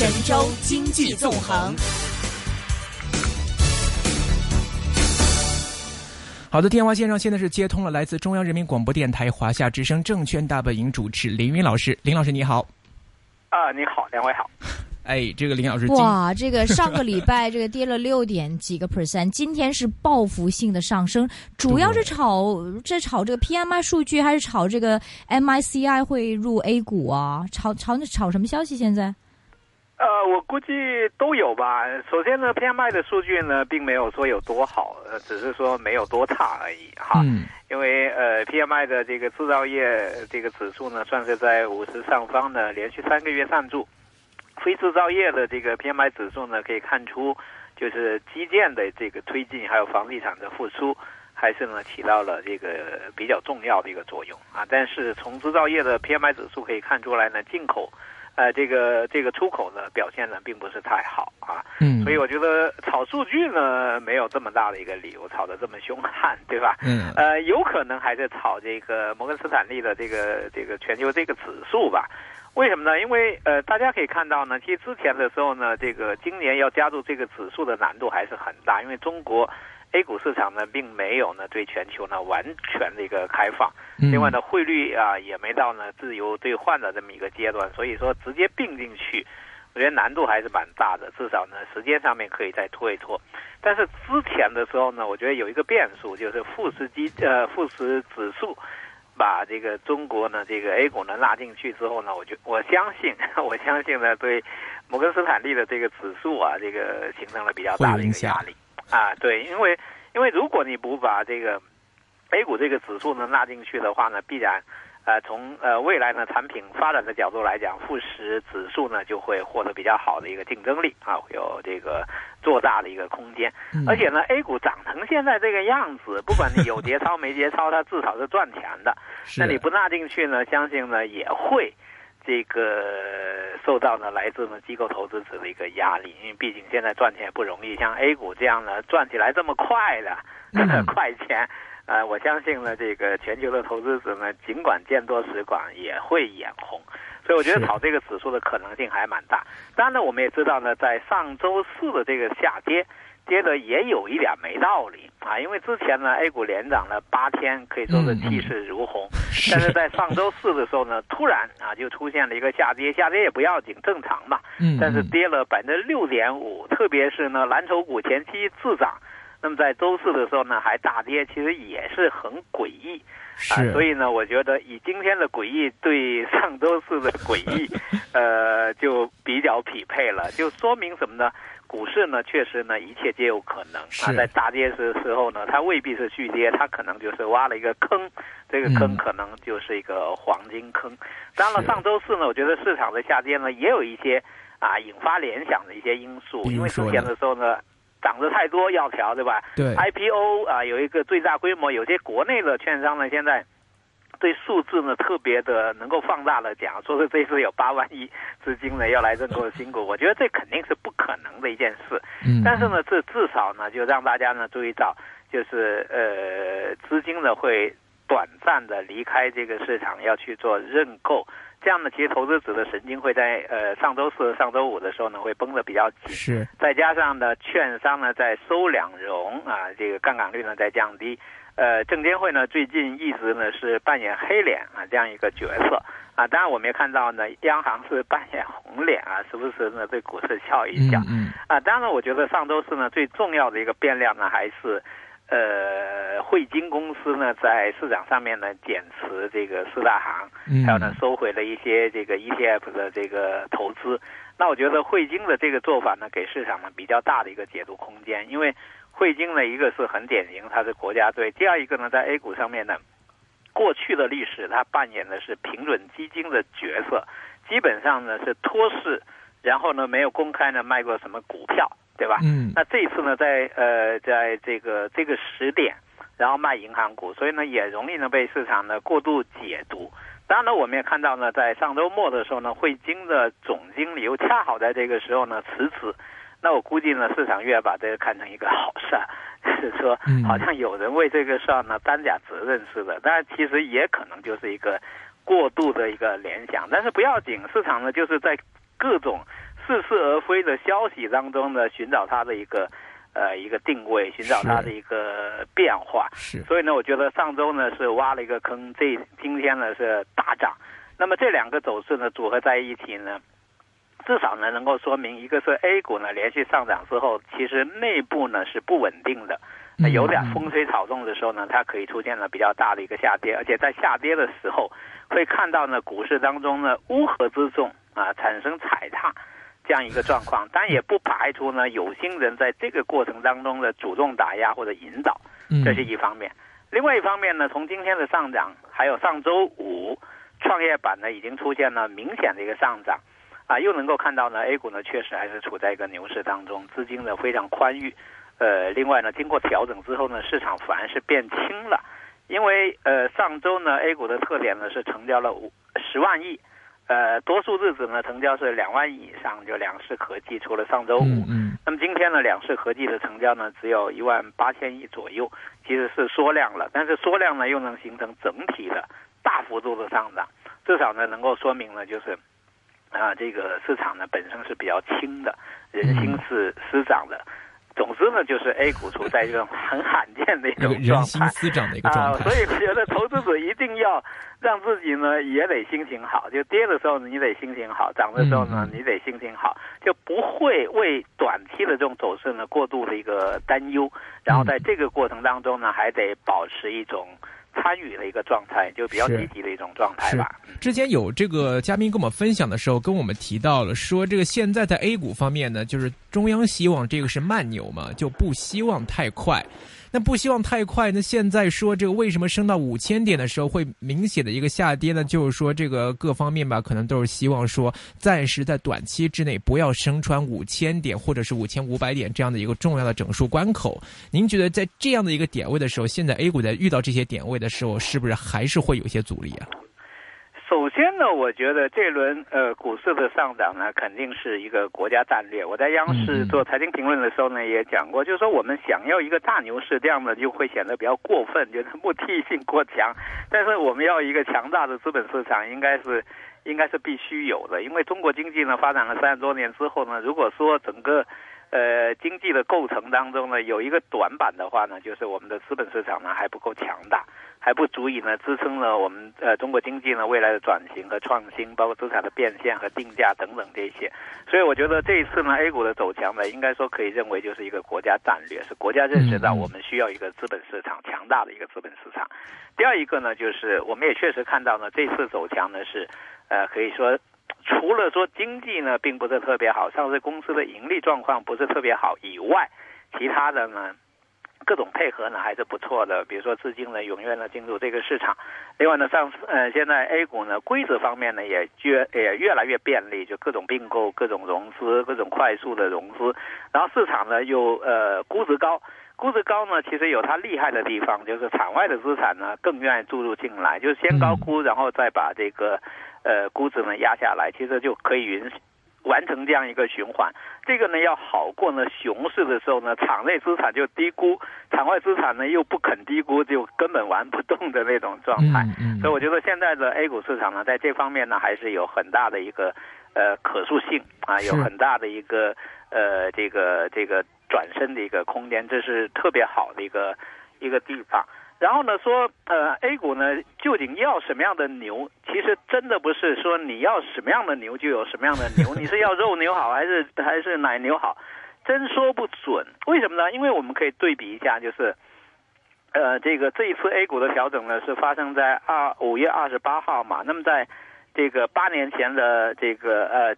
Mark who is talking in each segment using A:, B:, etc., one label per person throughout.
A: 神州经济纵横。
B: 好的，电话线上现在是接通了来自中央人民广播电台华夏之声证券大本营主持林云老师，林老师你好。
C: 啊，你好，两位好。
B: 哎，这个林老师，
A: 哇，这个上个礼拜这个跌了六点几个 percent，今天是报复性的上升，主要是炒这炒这个 PMI 数据，还是炒这个 MICI 会入 A 股啊？炒炒炒什么消息？现在？
C: 呃，我估计都有吧。首先呢，PMI 的数据呢，并没有说有多好，呃，只是说没有多差而已哈。
B: 嗯。
C: 因为呃，PMI 的这个制造业这个指数呢，算是在五十上方呢，连续三个月上柱。非制造业的这个 PMI 指数呢，可以看出，就是基建的这个推进，还有房地产的复苏，还是呢起到了这个比较重要的一个作用啊。但是从制造业的 PMI 指数可以看出来呢，进口。呃，这个这个出口呢表现呢并不是太好啊，
B: 嗯，
C: 所以我觉得炒数据呢没有这么大的一个理由炒得这么凶悍，对吧？
B: 嗯，
C: 呃，有可能还是炒这个摩根斯坦利的这个这个全球这个指数吧？为什么呢？因为呃，大家可以看到呢，其实之前的时候呢，这个今年要加入这个指数的难度还是很大，因为中国。A 股市场呢，并没有呢对全球呢完全的一个开放，另外呢汇率啊也没到呢自由兑换的这么一个阶段，所以说直接并进去，我觉得难度还是蛮大的，至少呢时间上面可以再拖一拖。但是之前的时候呢，我觉得有一个变数，就是富时基呃富时指数把这个中国呢这个 A 股呢拉进去之后呢，我就我相信 我相信呢对摩根斯坦利的这个指数啊这个形成了比较大的一个压力。啊，对，因为因为如果你不把这个 A 股这个指数呢纳进去的话呢，必然呃从呃未来呢产品发展的角度来讲，富时指数呢就会获得比较好的一个竞争力啊，有这个做大的一个空间。而且呢，A 股涨成现在这个样子，不管你有节操 没节操，它至少是赚钱的。那你不纳进去呢，相信呢也会。这个受到呢来自呢机构投资者的一个压力，因为毕竟现在赚钱也不容易，像 A 股这样呢赚起来这么快的 快钱，呃，我相信呢这个全球的投资者呢，尽管见多识广，也会眼红，所以我觉得炒这个指数的可能性还蛮大。当然呢，我们也知道呢，在上周四的这个下跌。跌的也有一点没道理啊，因为之前呢，A 股连涨了八天，可以说是气势如虹，但是在上周四的时候呢，突然啊就出现了一个下跌，下跌也不要紧，正常嘛。
B: 嗯。
C: 但是跌了百分之六点五，特别是呢蓝筹股前期滞涨，那么在周四的时候呢还大跌，其实也是很诡异。
B: 啊。
C: 所以呢，我觉得以今天的诡异对上周四的诡异，呃，就比较匹配了，就说明什么呢？股市呢，确实呢，一切皆有可能啊。在大跌时时候呢，它未必是续跌，它可能就是挖了一个坑，这个坑可能就是一个黄金坑。当然了，上周四呢，我觉得市场的下跌呢，也有一些啊引发联想的一些因素，因为之前的时候呢，涨得太多要调，对吧？
B: 对。
C: IPO 啊，有一个最大规模，有些国内的券商呢，现在。对数字呢特别的能够放大了讲，说是这次有八万亿资金呢要来认购新股，我觉得这肯定是不可能的一件事。
B: 嗯，
C: 但是呢，这至少呢就让大家呢注意到，就是呃资金呢会短暂的离开这个市场，要去做认购。这样呢，其实投资者的神经会在呃上周四、上周五的时候呢会绷得比较紧。
B: 是。
C: 再加上呢，券商呢在收两融啊，这个杠杆率呢在降低。呃，证监会呢最近一直呢是扮演黑脸啊这样一个角色啊，当然我们也看到呢，央行是扮演红脸啊，时不时呢对股市笑一笑。
B: 嗯
C: 啊，当然我觉得上周四呢最重要的一个变量呢还是，呃，汇金公司呢在市场上面呢减持这个四大行，还有呢收回了一些这个 ETF 的这个投资。那我觉得汇金的这个做法呢给市场呢比较大的一个解读空间，因为。汇金呢，一个是很典型，它是国家队；第二一个呢，在 A 股上面呢，过去的历史它扮演的是平准基金的角色，基本上呢是托市，然后呢没有公开呢卖过什么股票，对吧？
B: 嗯。
C: 那这一次呢，在呃，在这个这个时点，然后卖银行股，所以呢也容易呢被市场呢过度解读。当然呢，我们也看到呢，在上周末的时候呢，汇金的总经理又恰好在这个时候呢辞职。那我估计呢，市场越把这个看成一个好事，就 是说，好像有人为这个事儿呢担假责任似的。但其实也可能就是一个过度的一个联想。但是不要紧，市场呢就是在各种似是而非的消息当中呢，寻找它的一个呃一个定位，寻找它的一个变化。
B: 是，
C: 所以呢，我觉得上周呢是挖了一个坑，这今天呢是大涨。那么这两个走势呢组合在一起呢，至少呢能够说明，一个是 A 股呢连续上涨之后，其实内部呢是不稳定的。那有点风吹草动的时候呢，它可以出现了比较大的一个下跌，而且在下跌的时候，会看到呢股市当中呢乌合之众啊产生踩踏这样一个状况，但也不排除呢有心人在这个过程当中的主动打压或者引导，这是一方面。另外一方面呢，从今天的上涨，还有上周五创业板呢已经出现了明显的一个上涨，啊，又能够看到呢 A 股呢确实还是处在一个牛市当中，资金呢非常宽裕。呃，另外呢，经过调整之后呢，市场反而是变轻了，因为呃上周呢 A 股的特点呢是成交了五十万亿，呃多数日子呢成交是两万亿以上，就两市合计，除了上周五，
B: 嗯，
C: 那么今天呢两市合计的成交呢只有一万八千亿左右，其实是缩量了，但是缩量呢又能形成整体的大幅度的上涨，至少呢能够说明呢就是啊这个市场呢本身是比较轻的，人心是思涨的。总之呢，就是 A 股处在一种很罕见的一 种状态
B: 啊，
C: 所以我觉得投资者一定要让自己呢也得心情好，就跌的时候你得心情好，涨的时候呢你得心情好，就不会为短期的这种走势呢过度的一个担忧，然后在这个过程当中呢还得保持一种。参与的一个状态，就比较积极的一种状态吧。
B: 之前有这个嘉宾跟我们分享的时候，跟我们提到了说，这个现在在 A 股方面呢，就是中央希望这个是慢牛嘛，就不希望太快。那不希望太快。那现在说这个为什么升到五千点的时候会明显的一个下跌呢？就是说这个各方面吧，可能都是希望说暂时在短期之内不要升穿五千点或者是五千五百点这样的一个重要的整数关口。您觉得在这样的一个点位的时候，现在 A 股在遇到这些点位的时候，是不是还是会有些阻力啊？
C: 首先呢，我觉得这轮呃股市的上涨呢，肯定是一个国家战略。我在央视做财经评论的时候呢，也讲过，就是说我们想要一个大牛市，这样呢就会显得比较过分，就是目的性过强。但是我们要一个强大的资本市场，应该是 应该是必须有的。因为中国经济呢发展了三十多年之后呢，如果说整个呃经济的构成当中呢有一个短板的话呢，就是我们的资本市场呢还不够强大。还不足以呢支撑了我们呃中国经济呢未来的转型和创新，包括资产的变现和定价等等这些。所以我觉得这一次呢 A 股的走强呢，应该说可以认为就是一个国家战略，是国家认识到我们需要一个资本市场强大的一个资本市场。第二一个呢，就是我们也确实看到呢这次走强呢是，呃可以说除了说经济呢并不是特别好，上市公司的盈利状况不是特别好以外，其他的呢。各种配合呢还是不错的，比如说资金呢踊跃呢进入这个市场，另外呢上呃现在 A 股呢规则方面呢也越也越来越便利，就各种并购、各种融资、各种快速的融资，然后市场呢又呃估值高，估值高呢其实有它厉害的地方，就是场外的资产呢更愿意注入进来，就是先高估，然后再把这个呃估值呢压下来，其实就可以允许。完成这样一个循环，这个呢要好过呢熊市的时候呢，场内资产就低估，场外资产呢又不肯低估，就根本玩不动的那种状态。所以我觉得现在的 A 股市场呢，在这方面呢还是有很大的一个呃可塑性啊，有很大的一个呃这个这个转身的一个空间，这是特别好的一个一个地方。然后呢，说呃，A 股呢究竟要什么样的牛？其实真的不是说你要什么样的牛就有什么样的牛，你是要肉牛好还是还是奶牛好，真说不准。为什么呢？因为我们可以对比一下，就是呃，这个这一次 A 股的调整呢是发生在二五月二十八号嘛。那么在这个八年前的这个呃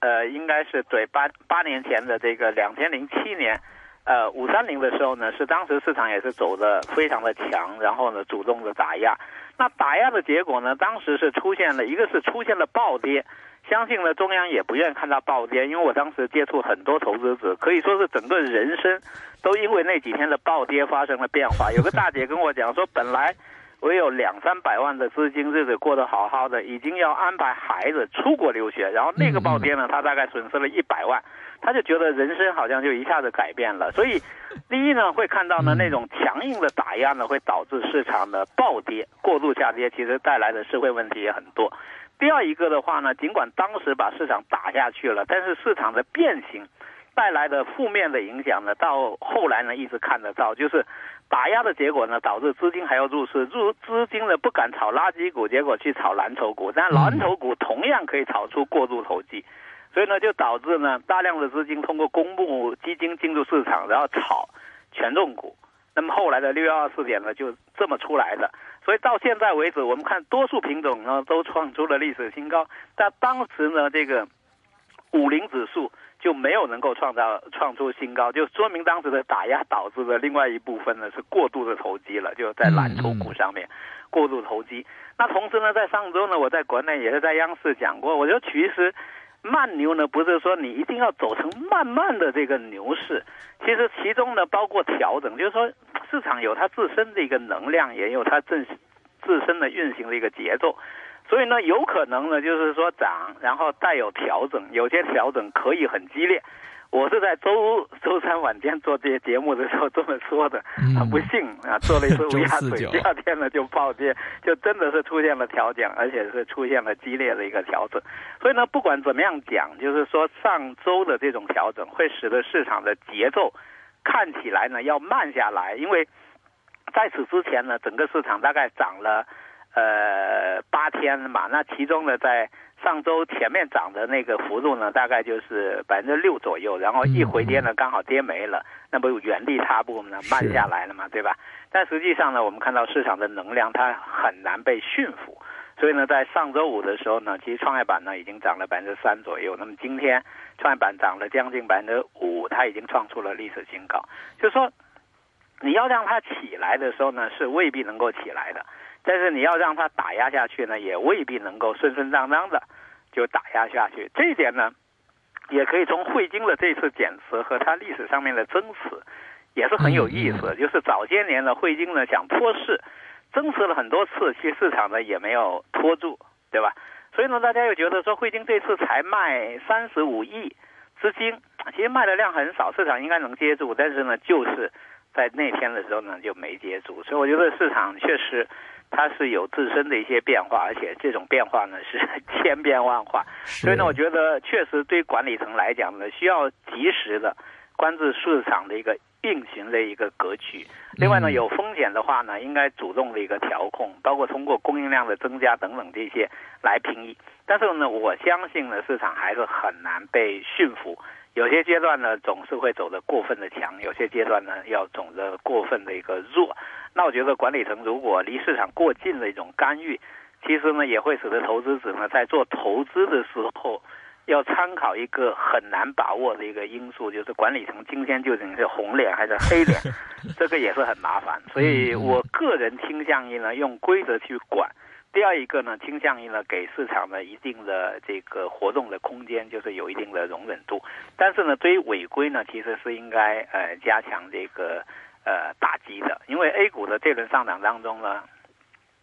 C: 呃，应该是对八八年前的这个两千零七年。呃，五三零的时候呢，是当时市场也是走的非常的强，然后呢，主动的打压。那打压的结果呢，当时是出现了一个是出现了暴跌，相信呢中央也不愿意看到暴跌，因为我当时接触很多投资者，可以说是整个人生都因为那几天的暴跌发生了变化。有个大姐跟我讲说，本来我有两三百万的资金，日子过得好好的，已经要安排孩子出国留学，然后那个暴跌呢，他大概损失了一百万。他就觉得人生好像就一下子改变了，所以第一呢，会看到呢那种强硬的打压呢，会导致市场的暴跌、过度下跌，其实带来的社会问题也很多。第二一个的话呢，尽管当时把市场打下去了，但是市场的变形带来的负面的影响呢，到后来呢一直看得到，就是打压的结果呢，导致资金还要入市，入资金呢不敢炒垃圾股，结果去炒蓝筹股，但蓝筹股同样可以炒出过度投机，所以呢就导致呢大量的资金通过公募基金进入市场，然后炒权重股。那么后来的六幺二四点呢，就这么出来的。所以到现在为止，我们看多数品种呢都创出了历史新高，但当时呢这个五零指数就没有能够创造创出新高，就说明当时的打压导致的另外一部分呢是过度的投机了，就在蓝筹股上面过度投机。那同时呢，在上周呢，我在国内也是在央视讲过，我觉得其实。慢牛呢，不是说你一定要走成慢慢的这个牛市，其实其中呢包括调整，就是说市场有它自身的一个能量，也有它自自身的运行的一个节奏，所以呢有可能呢就是说涨，然后带有调整，有些调整可以很激烈。我是在周周三晚间做这些节目的时候这么说的，很不幸啊，做了一次乌鸦嘴，第二天呢就暴跌，就真的是出现了调整，而且是出现了激烈的一个调整。所以呢，不管怎么样讲，就是说上周的这种调整会使得市场的节奏看起来呢要慢下来，因为在此之前呢，整个市场大概涨了呃八天嘛，那其中呢在。上周前面涨的那个幅度呢，大概就是百分之六左右，然后一回跌呢，刚好跌没了，那不原地踏步呢，慢下来了嘛，对吧？但实际上呢，我们看到市场的能量它很难被驯服，所以呢，在上周五的时候呢，其实创业板呢已经涨了百分之三左右，那么今天创业板涨了将近百分之五，它已经创出了历史新高。就是说，你要让它起来的时候呢，是未必能够起来的。但是你要让它打压下去呢，也未必能够顺顺当当的就打压下去。这一点呢，也可以从汇金的这次减持和它历史上面的增持，也是很有意思。就是早些年呢，汇金呢想托市，增持了很多次，其实市场呢也没有托住，对吧？所以呢，大家又觉得说汇金这次才卖三十五亿资金，其实卖的量很少，市场应该能接住。但是呢，就是在那天的时候呢就没接住，所以我觉得市场确实。它是有自身的一些变化，而且这种变化呢是 千变万化，所以呢，我觉得确实对管理层来讲呢，需要及时的关注市场的一个运行的一个格局。另外呢，有风险的话呢，应该主动的一个调控，包括通过供应量的增加等等这些来平抑。但是呢，我相信呢，市场还是很难被驯服。有些阶段呢，总是会走得过分的强；有些阶段呢，要走得过分的一个弱。那我觉得管理层如果离市场过近的一种干预，其实呢，也会使得投资者呢在做投资的时候，要参考一个很难把握的一个因素，就是管理层今天究竟是红脸还是黑脸，这个也是很麻烦。所以我个人倾向于呢，用规则去管。第二一个呢，倾向于呢给市场呢一定的这个活动的空间，就是有一定的容忍度。但是呢，对于违规呢，其实是应该呃加强这个呃打击的。因为 A 股的这轮上涨当中呢，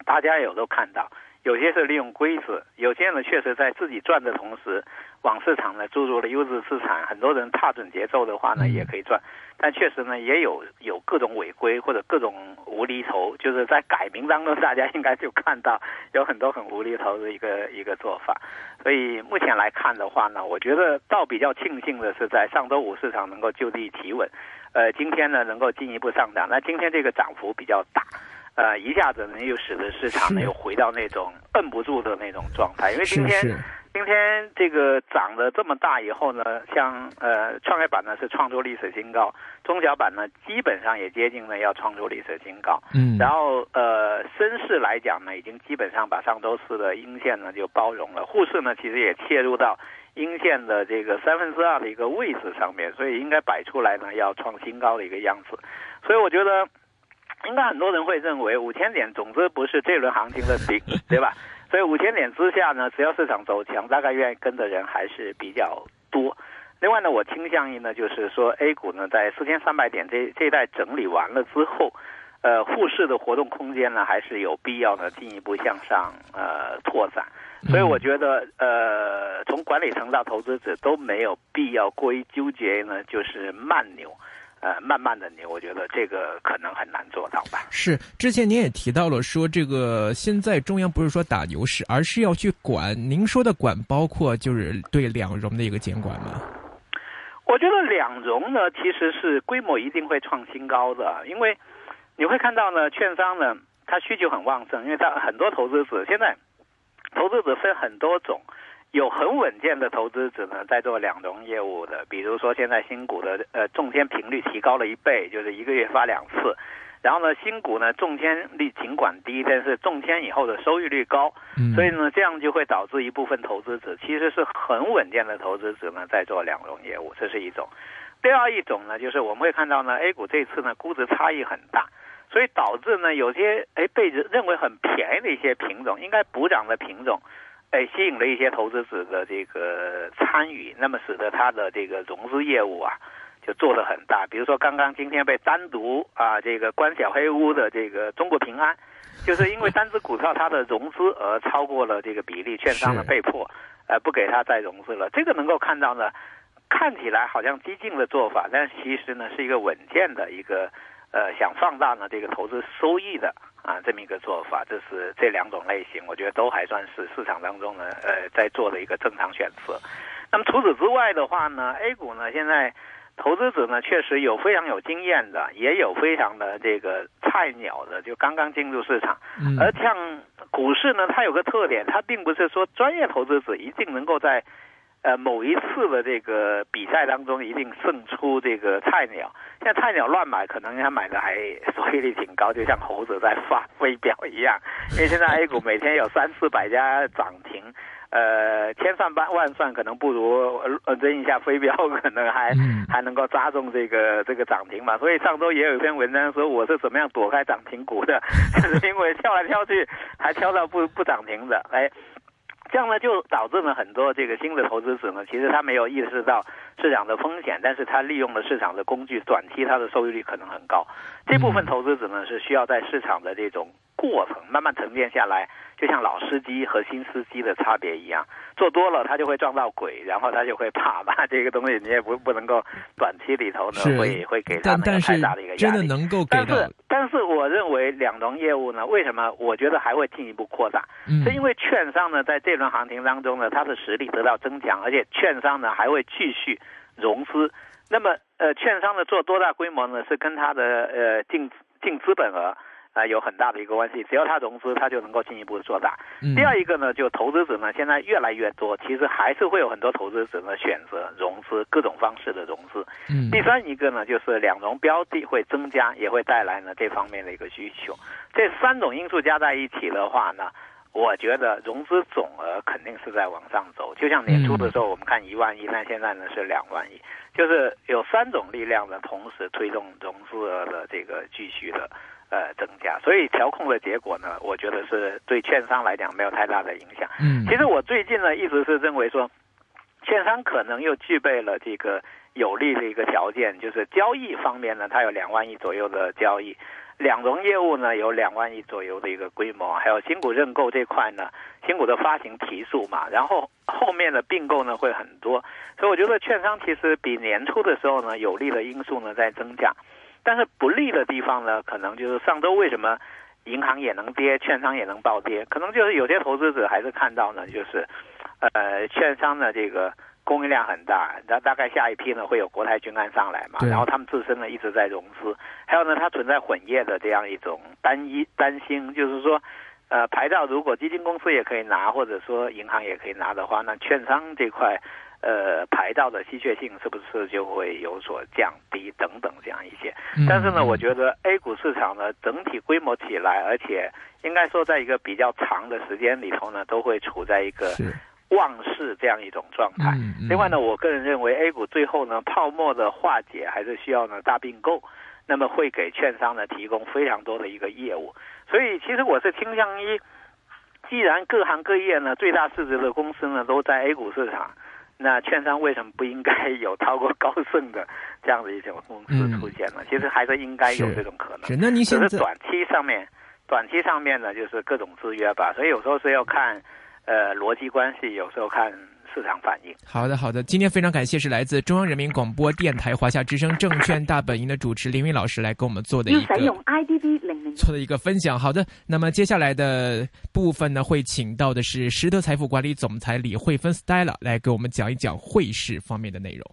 C: 大家有都看到，有些是利用规则，有些呢确实在自己赚的同时，往市场呢注入了优质资产。很多人踏准节奏的话呢，也可以赚。但确实呢，也有有各种违规或者各种无厘头，就是在改名当中，大家应该就看到 有很多很无厘头的一个一个做法。所以目前来看的话呢，我觉得倒比较庆幸的是，在上周五市场能够就地提稳，呃，今天呢能够进一步上涨。那今天这个涨幅比较大，呃，一下子呢又使得市场呢又回到那种摁不住的那种状态，因为今天。今天这个涨得这么大以后呢，像呃创业板呢是创出历史新高，中小板呢基本上也接近了要创出历史新高。嗯，然后呃深市来讲呢，已经基本上把上周四的阴线呢就包容了，沪市呢其实也切入到阴线的这个三分之二的一个位置上面，所以应该摆出来呢要创新高的一个样子。所以我觉得，应该很多人会认为五千点总之不是这轮行情的顶，对吧？所以五千点之下呢，只要市场走强，大概愿意跟的人还是比较多。另外呢，我倾向于呢，就是说 A 股呢，在四千三百点这这一带整理完了之后，呃，沪市的活动空间呢，还是有必要呢进一步向上呃拓展。所以我觉得，呃，从管理层到投资者都没有必要过于纠结呢，就是慢牛。呃慢慢的你，我觉得这个可能很难做到吧。
B: 是，之前您也提到了说，这个现在中央不是说打牛市，而是要去管。您说的管包括就是对两融的一个监管吗？
C: 我觉得两融呢，其实是规模一定会创新高的，因为你会看到呢，券商呢，它需求很旺盛，因为它很多投资者现在投资者分很多种，有很稳健的投资者呢，在做两融业务的，比如说现在新股的呃中签频率提高了一倍，就是一个月发两次。然后呢，新股呢中签率尽管低，但是中签以后的收益率高，所以呢，这样就会导致一部分投资者其实是很稳健的投资者呢，在做两融业务，这是一种。第二一种呢，就是我们会看到呢，A 股这次呢估值差异很大，所以导致呢有些哎被认为很便宜的一些品种，应该补涨的品种，哎吸引了一些投资者的这个参与，那么使得它的这个融资业务啊。就做得很大，比如说刚刚今天被单独啊这个关小黑屋的这个中国平安，就是因为单只股票它的融资额超过了这个比例，券商呢被迫呃不给它再融资了。这个能够看到呢，看起来好像激进的做法，但其实呢是一个稳健的一个呃想放大呢这个投资收益的啊这么一个做法。这是这两种类型，我觉得都还算是市场当中呢呃在做的一个正常选择。那么除此之外的话呢，A 股呢现在。投资者呢，确实有非常有经验的，也有非常的这个菜鸟的，就刚刚进入市场。而像股市呢，它有个特点，它并不是说专业投资者一定能够在呃某一次的这个比赛当中一定胜出这个菜鸟。现在菜鸟乱买，可能他买的还收益率挺高，就像猴子在发飞镖一样。因为现在 A 股每天有三四百家涨停。呃，千算万万算，可能不如呃扔一下飞镖，可能还还能够扎中这个这个涨停嘛。所以上周也有一篇文章说，我是怎么样躲开涨停股的，就 是因为跳来跳去，还跳到不不涨停的。哎，这样呢就导致了很多这个新的投资者呢，其实他没有意识到市场的风险，但是他利用了市场的工具，短期他的收益率可能很高。这部分投资者呢是需要在市场的这种过程慢慢沉淀下来。就像老司机和新司机的差别一样，做多了他就会撞到鬼，然后他就会怕吧。这个东西你也不不能够短期里头呢会会给他那个太大的一个压力。
B: 真的能够给
C: 但是但是我认为两融业务呢，为什么我觉得还会进一步扩大？是因为券商呢在这轮行情当中呢，它的实力得到增强，而且券商呢还会继续融资。那么呃，券商呢做多大规模呢？是跟它的呃净净资本额。啊，有很大的一个关系。只要它融资，它就能够进一步做大。第二一个呢，就投资者呢，现在越来越多，其实还是会有很多投资者呢选择融资各种方式的融资。嗯。第三一个呢，就是两融标的会增加，也会带来呢这方面的一个需求。这三种因素加在一起的话呢，我觉得融资总额肯定是在往上走。就像年初的时候，我们看一万亿，但现在呢是两万亿，就是有三种力量呢同时推动融资额的这个继续的。呃，增加，所以调控的结果呢，我觉得是对券商来讲没有太大的影响。嗯，其实我最近呢一直是认为说，券商可能又具备了这个有利的一个条件，就是交易方面呢，它有两万亿左右的交易，两融业务呢有两万亿左右的一个规模，还有新股认购这块呢，新股的发行提速嘛，然后后面的并购呢会很多，所以我觉得券商其实比年初的时候呢有利的因素呢在增加。但是不利的地方呢，可能就是上周为什么银行也能跌，券商也能暴跌？可能就是有些投资者还是看到呢，就是呃，券商的这个供应量很大，那大概下一批呢会有国泰君安上来嘛，然后他们自身呢一直在融资，还有呢它存在混业的这样一种单一担心，就是说呃牌照如果基金公司也可以拿，或者说银行也可以拿的话，那券商这块。呃，牌照的稀缺性是不是就会有所降低等等这样一些？但是呢，我觉得 A 股市场呢整体规模起来，而且应该说在一个比较长的时间里头呢，都会处在一个旺势这样一种状态。另外呢，我个人认为 A 股最后呢泡沫的化解还是需要呢大并购，那么会给券商呢提供非常多的一个业务。所以其实我是倾向于，既然各行各业呢最大市值的公司呢都在 A 股市场。那券商为什么不应该 有超过高盛的这样的一种公司出现呢？其实还是应该有这种可能。
B: 是，那现
C: 在短期上面，短期上面呢，就是各种制约吧。所以有时候是要看，呃逻辑关系，有时候看市场反应。
B: 好的，好的。今天非常感谢是来自中央人民广播电台华夏之声证券大本营的主持林云老师来跟我们做的一个
D: 用 IDB
B: 错的一个分享。好的，那么接下来的部分呢，会请到的是实德财富管理总裁李慧芬 Stella 来给我们讲一讲汇市方面的内容。